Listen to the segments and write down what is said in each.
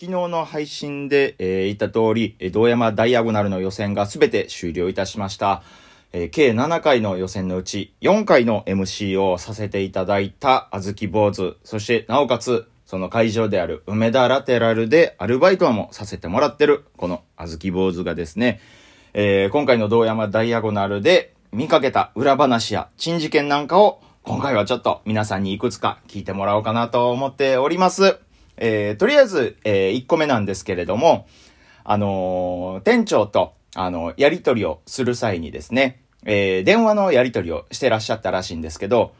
昨日の配信で、えー、言った通り、道山ダイアゴナルの予選が全て終了いたしました。えー、計7回の予選のうち4回の MC をさせていただいたあずき坊主、そしてなおかつその会場である梅田ラテラルでアルバイトもさせてもらってるこのあずき坊主がですね、えー、今回の道山ダイアゴナルで見かけた裏話や珍事件なんかを今回はちょっと皆さんにいくつか聞いてもらおうかなと思っております。えー、とりあえず、えー、1個目なんですけれども、あのー、店長と、あの、やりとりをする際にですね、えー、電話のやりとりをしてらっしゃったらしいんですけど、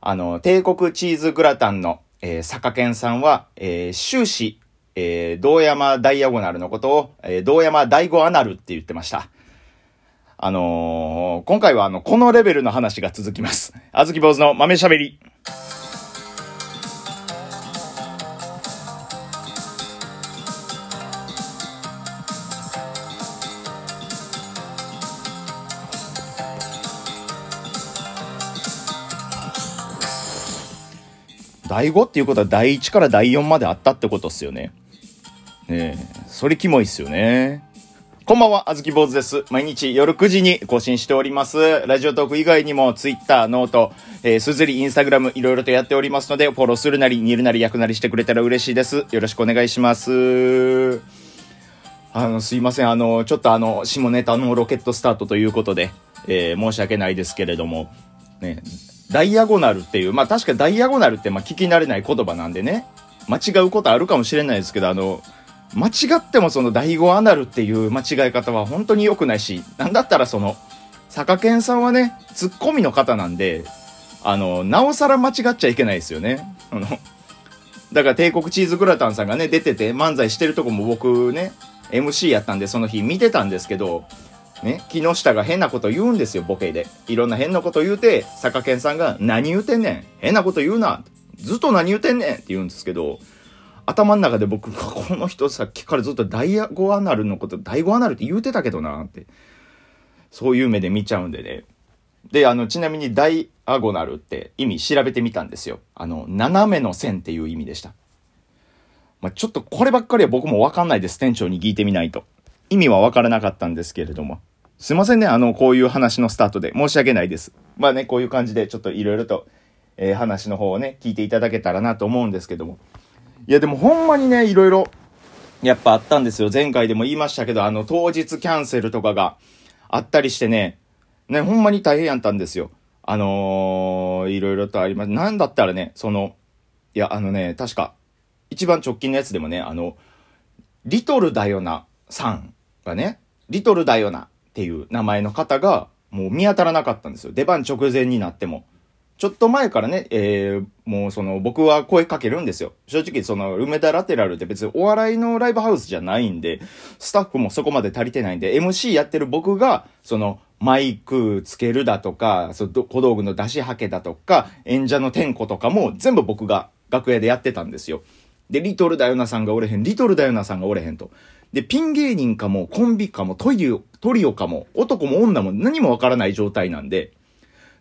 あの、帝国チーズグラタンの、えー、坂健さんは、えー、終始、えー、道山ダイアゴナルのことを、えー、道山第五アナルって言ってました。あのー、今回はあの、このレベルの話が続きます。あずき坊主の豆喋り。第5っていうことは第1から第4まであったってことっすよね。ねえ、それキモいっすよね。こんばんは、あずき坊主です。毎日夜9時に更新しております。ラジオトーク以外にも Twitter、 note、えー、 SUZURI、インスタグラム、いろいろとやっておりますので、フォローするなり、煮るなり、焼くなりしてくれたら嬉しいです。よろしくお願いします。あの、すいません。あの、ちょっとあの、下ネタのロケットスタートということで、えー、申し訳ないですけれども、ね、ダイアゴナルっていう、まあ確かダイアゴナルってまあ聞き慣れない言葉なんでね、間違うことあるかもしれないですけど、あの、間違ってもその第五アナルっていう間違い方は本当に良くないし、なんだったらその、坂健さんはね、ツッコミの方なんで、あの、なおさら間違っちゃいけないですよね。あの、だから帝国チーズグラタンさんがね、出てて漫才してるとこも僕ね、MC やったんでその日見てたんですけど、ね、木下が変なこと言うんですよ、ボケで。いろんな変なこと言うて、坂健さんが、何言うてんねん変なこと言うなずっと何言うてんねんって言うんですけど、頭の中で僕この人さっきからずっとダイアゴアナルのこと、ダイゴアナルって言うてたけどなって、そういう目で見ちゃうんでね。で、あの、ちなみにダイアゴナルって意味調べてみたんですよ。あの、斜めの線っていう意味でした。まあ、ちょっとこればっかりは僕もわかんないです。店長に聞いてみないと。意味はわからなかったんですけれども。すいませんね、あの、こういう話のスタートで。申し訳ないです。まあね、こういう感じで、ちょっといろいろと、えー、話の方をね、聞いていただけたらなと思うんですけども。いや、でもほんまにね、いろいろ、やっぱあったんですよ。前回でも言いましたけど、あの、当日キャンセルとかがあったりしてね、ね、ほんまに大変やったんですよ。あのー、いろいろとあります。なんだったらね、その、いや、あのね、確か、一番直近のやつでもね、あの、リトルだよな、さんがね、リトルだよな、っていう名前の方が、もう見当たらなかったんですよ。出番直前になっても。ちょっと前からね、えー、もうその、僕は声かけるんですよ。正直その、梅田ラテラルって別にお笑いのライブハウスじゃないんで、スタッフもそこまで足りてないんで、MC やってる僕が、その、マイクつけるだとか、その小道具の出しはけだとか、演者の点呼とかも全部僕が楽屋でやってたんですよ。で、リトルだよなさんがおれへん、リトルだよなさんがおれへんと。で、ピン芸人かも、コンビかも、トリオ、トリオかも、男も女も何もわからない状態なんで、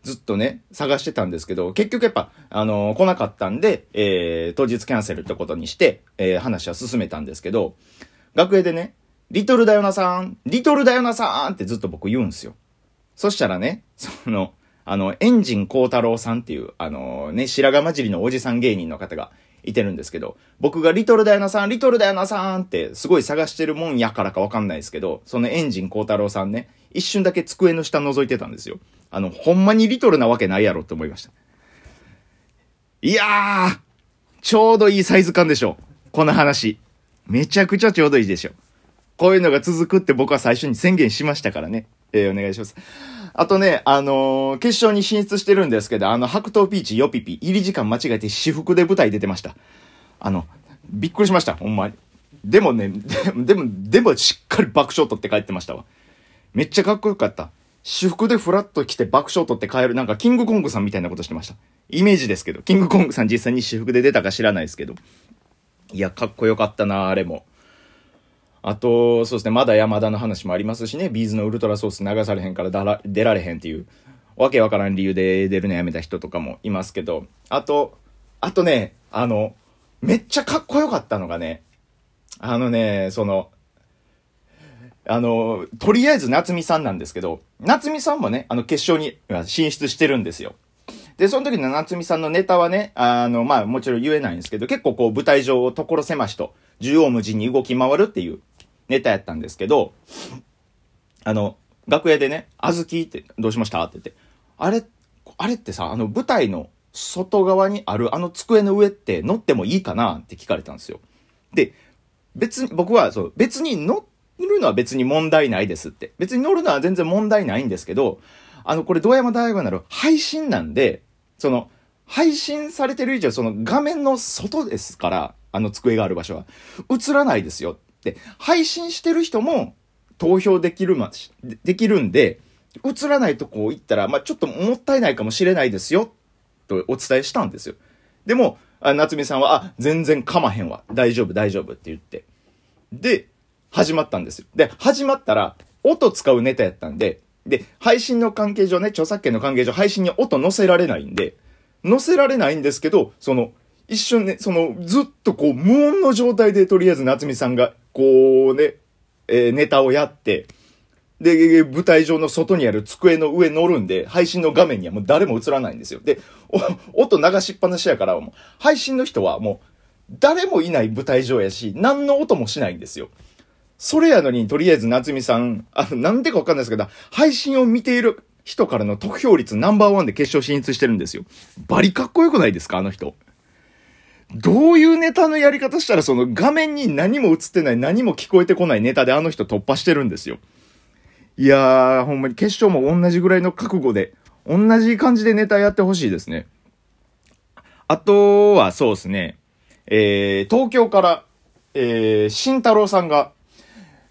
ずっとね、探してたんですけど、結局やっぱ、あのー、来なかったんで、えー、当日キャンセルってことにして、えー、話は進めたんですけど、学園でね、リトルだよなさん、リトルだよなさんってずっと僕言うんすよ。そしたらね、その、あの、エンジン光太郎さんっていう、あの、ね、白髪混じりのおじさん芸人の方がいてるんですけど、僕がリトルダイナさん、リトルダイナさんってすごい探してるもんやからかわかんないですけど、そのエンジン光太郎さんね、一瞬だけ机の下覗いてたんですよ。あの、ほんまにリトルなわけないやろって思いました。いやーちょうどいいサイズ感でしょ。この話。めちゃくちゃちょうどいいでしょ。こういうのが続くって僕は最初に宣言しましたからね。えー、お願いします。あとね、あのー、決勝に進出してるんですけど、あの、白桃ピーチ、ヨピピ、入り時間間違えて私服で舞台出てました。あの、びっくりしました、ほんまに。でもね、でも、でもしっかり爆笑取って帰ってましたわ。めっちゃかっこよかった。私服でフラッと来て爆笑取って帰る、なんかキングコングさんみたいなことしてました。イメージですけど、キングコングさん実際に私服で出たか知らないですけど。いや、かっこよかったな、あれも。あと、そうですね、まだ山田の話もありますしね、ビーズのウルトラソース流されへんからだら出られへんっていう、わけわからん理由で出るのやめた人とかもいますけど、あと、あとね、あの、めっちゃかっこよかったのがね、あのね、その、あの、とりあえず夏美さんなんですけど、夏美さんもね、あの決勝に進出してるんですよ。で、その時の夏美さんのネタはね、あの、まあ、もちろん言えないんですけど、結構こう舞台上を所狭しと、縦横無尽に動き回るっていうネタやったんですけど、あの、楽屋でね、あずきって、どうしました？って言って、あれ、あれってさ、あの舞台の外側にあるあの机の上って乗ってもいいかな？って聞かれたんですよ。で、別に、僕はそう、別に乗るのは別に問題ないですって。別に乗るのは全然問題ないんですけど、あの、これ、堂山大学なる配信なんで、その、配信されてる以上、その画面の外ですから、あの机がある場所は。映らないですよ。で、配信してる人も投票できるま、できるんで、映らないとこ行ったら、まあ、ちょっともったいないかもしれないですよ。とお伝えしたんですよ。でも、あ夏美さんは、あ、全然かまへんわ。大丈夫、大丈夫って言って。で、始まったんですよ。で、始まったら、音使うネタやったんで、で、配信の関係上ね、著作権の関係上、配信に音載せられないんで、載せられないんですけど、その、一瞬ね、その、ずっとこう、無音の状態で、とりあえず夏美さんが、こうね、えー、ネタをやって、で、舞台上の外にある机の上乗るんで、配信の画面にはもう誰も映らないんですよ。で、音流しっぱなしやから、もう配信の人はもう、誰もいない舞台上やし、何の音もしないんですよ。それやのに、とりあえず夏美さん、あの、なんでかわかんないですけど、配信を見ている人からの得票率ナンバーワンで決勝進出してるんですよ。バリかっこよくないですかあの人。どういうネタのやり方したらその画面に何も映ってない、何も聞こえてこないネタであの人突破してるんですよ。いやー、ほんまに決勝も同じぐらいの覚悟で、同じ感じでネタやってほしいですね。あとはそうですね、えー、東京から、えー、慎太郎さんが、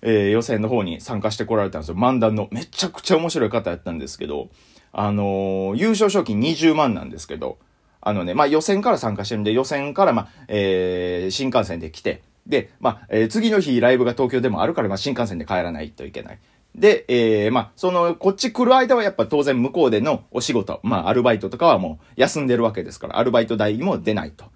えー、予選の方に参加してこられたんですよ。漫談の。めちゃくちゃ面白い方やったんですけど、あのー、優勝賞金20万なんですけど、あのね、まあ、予選から参加してるんで、予選から、まあ、えー、新幹線で来て、で、まあ、えー、次の日ライブが東京でもあるから、まあ、新幹線で帰らないといけない。で、えー、まあ、その、こっち来る間はやっぱ当然向こうでのお仕事、まあ、アルバイトとかはもう休んでるわけですから、アルバイト代も出ないと。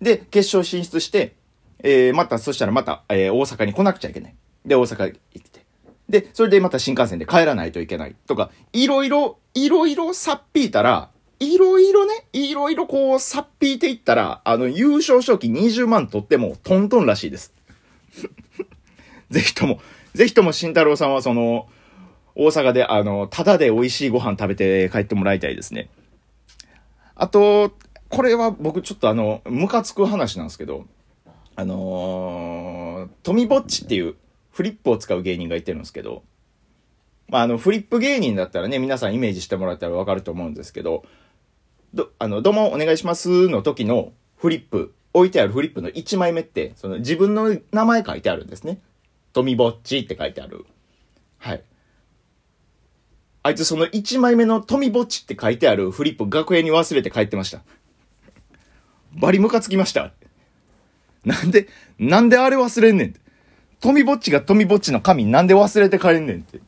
で、決勝進出して、えー、また、そしたらまた、えー、大阪に来なくちゃいけない。で、大阪行って。で、それでまた新幹線で帰らないといけないとか、いろいろ、いろいろさっぴいたら、いろいろね、いろいろこう、さっぴいていったら、あの、優勝賞金20万取っても、トントンらしいです。ぜひとも、ぜひとも慎太郎さんはその、大阪で、あの、ただで美味しいご飯食べて帰ってもらいたいですね。あと、これは僕ちょっとあの、ムカつく話なんですけど、あのー、富ぼっちっていうフリップを使う芸人がいてるんですけど、まあ、あの、フリップ芸人だったらね、皆さんイメージしてもらったらわかると思うんですけど、ど、あの、どうもお願いしますの時のフリップ、置いてあるフリップの1枚目って、その自分の名前書いてあるんですね。富ぼっちって書いてある。はい。あいつその1枚目の富ぼっちって書いてあるフリップ楽屋に忘れて帰ってました。バリムカつきました。なんで、なんであれ忘れんねんって。富ぼっちが富ぼっちの神なんで忘れて帰んねんって。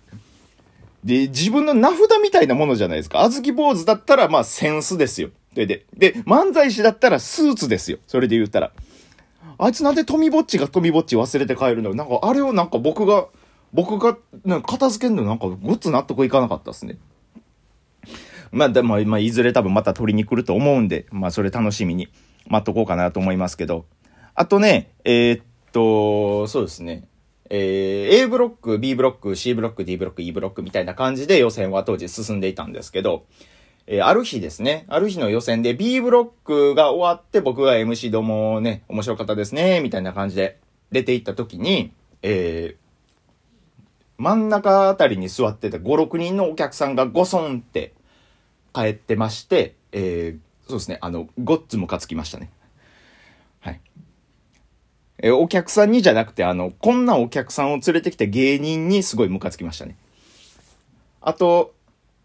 で、自分の名札みたいなものじゃないですか。あずき坊主だったら、まあ、センスですよ。で、で、で、漫才師だったらスーツですよ。それで言ったら。あいつなんで富ぼっちが富ぼっち忘れて帰るの？なんか、あれをなんか僕が、僕が、なんか片付けんの？なんか、ごっつ納得いかなかったっすね。まあ、でも、まあ、いずれ多分また取りに来ると思うんで、まあ、それ楽しみに待っとこうかなと思いますけど。あとね、えー、っと、そうですね。えー、A ブロック、B ブロック、C ブロック、D ブロック、E ブロックみたいな感じで予選は当時進んでいたんですけど、えー、ある日ですね、ある日の予選で B ブロックが終わって僕が MC どもね、面白かったですね、みたいな感じで出ていった時に、えー、真ん中あたりに座ってた5、6人のお客さんがゴソンって帰ってまして、えー、そうですね、あの、ごっつムカつきましたね。はい。えお客さんにじゃなくて、あの、こんなお客さんを連れてきた芸人にすごいムカつきましたね。あと、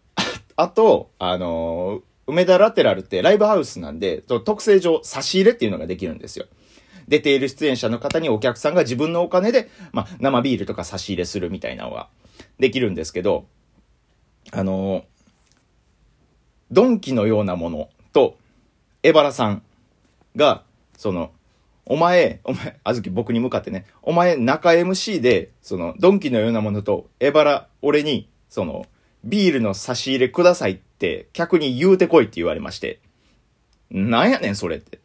あと、あの、梅田ラテラルってライブハウスなんで、特性上差し入れっていうのができるんですよ。出ている出演者の方にお客さんが自分のお金で、まあ、生ビールとか差し入れするみたいなのができるんですけど、あのー、ドンキのようなものと、エバラさんが、その、お前、お前、あずき僕に向かってね、お前中 MC で、その、ドンキのようなものと、エバラ、俺に、その、ビールの差し入れくださいって、客に言うてこいって言われまして、なんやねん、それって。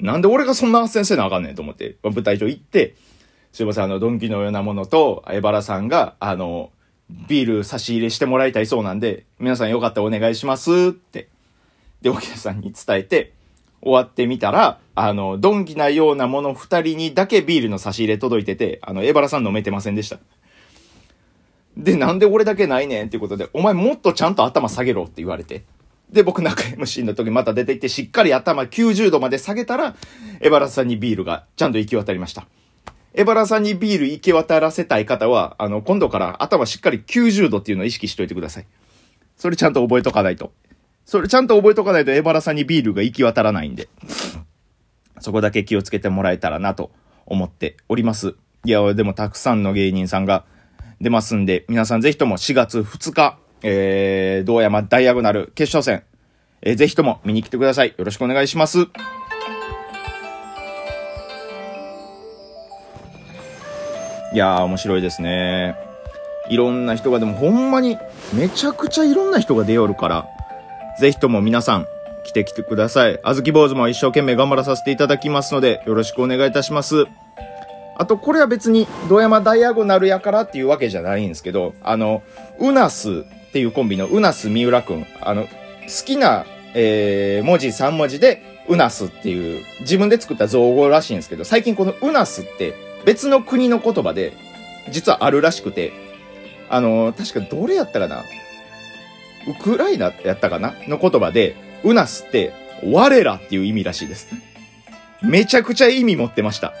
なんで俺がそんな先生なあかんねんと思って、舞台上行って、すいません、あの、ドンキのようなものと、エバラさんが、あの、ビール差し入れしてもらいたいそうなんで、皆さんよかったらお願いしますって。で、お客さんに伝えて、終わってみたら、あの、ドンキなようなもの二人にだけビールの差し入れ届いてて、あの、エバラさん飲めてませんでした。で、なんで俺だけないねんっていうことで、お前もっとちゃんと頭下げろって言われて。で、僕中 MC の時また出てきて、しっかり頭90度まで下げたら、エバラさんにビールがちゃんと行き渡りました。エバラさんにビール行き渡らせたい方は、あの、今度から頭しっかり90度っていうのを意識しといてください。それちゃんと覚えとかないと。それちゃんと覚えとかないとエバラさんにビールが行き渡らないんで。そこだけ気をつけてもらえたらなと思っております。いや、でもたくさんの芸人さんが出ますんで、皆さんぜひとも4月2日、えー、道山ダイアゴナル決勝戦、えー、ぜひとも見に来てください。よろしくお願いします。いやー、面白いですね。いろんな人が、でもほんまに、めちゃくちゃいろんな人が出よるから、ぜひとも皆さん、来てきてください。あずき坊主も一生懸命頑張らさせていただきますので、よろしくお願いいたします。あと、これは別に、ド山ダイアゴナルやからっていうわけじゃないんですけど、あの、うなすっていうコンビのうなす三浦くん、あの、好きな、えー、文字3文字で、うなすっていう、自分で作った造語らしいんですけど、最近このうなすって別の国の言葉で、実はあるらしくて、あの、確かどれやったかな？ウクライナやったかな？の言葉で、ウナスって、我らっていう意味らしいです。めちゃくちゃ意味持ってました。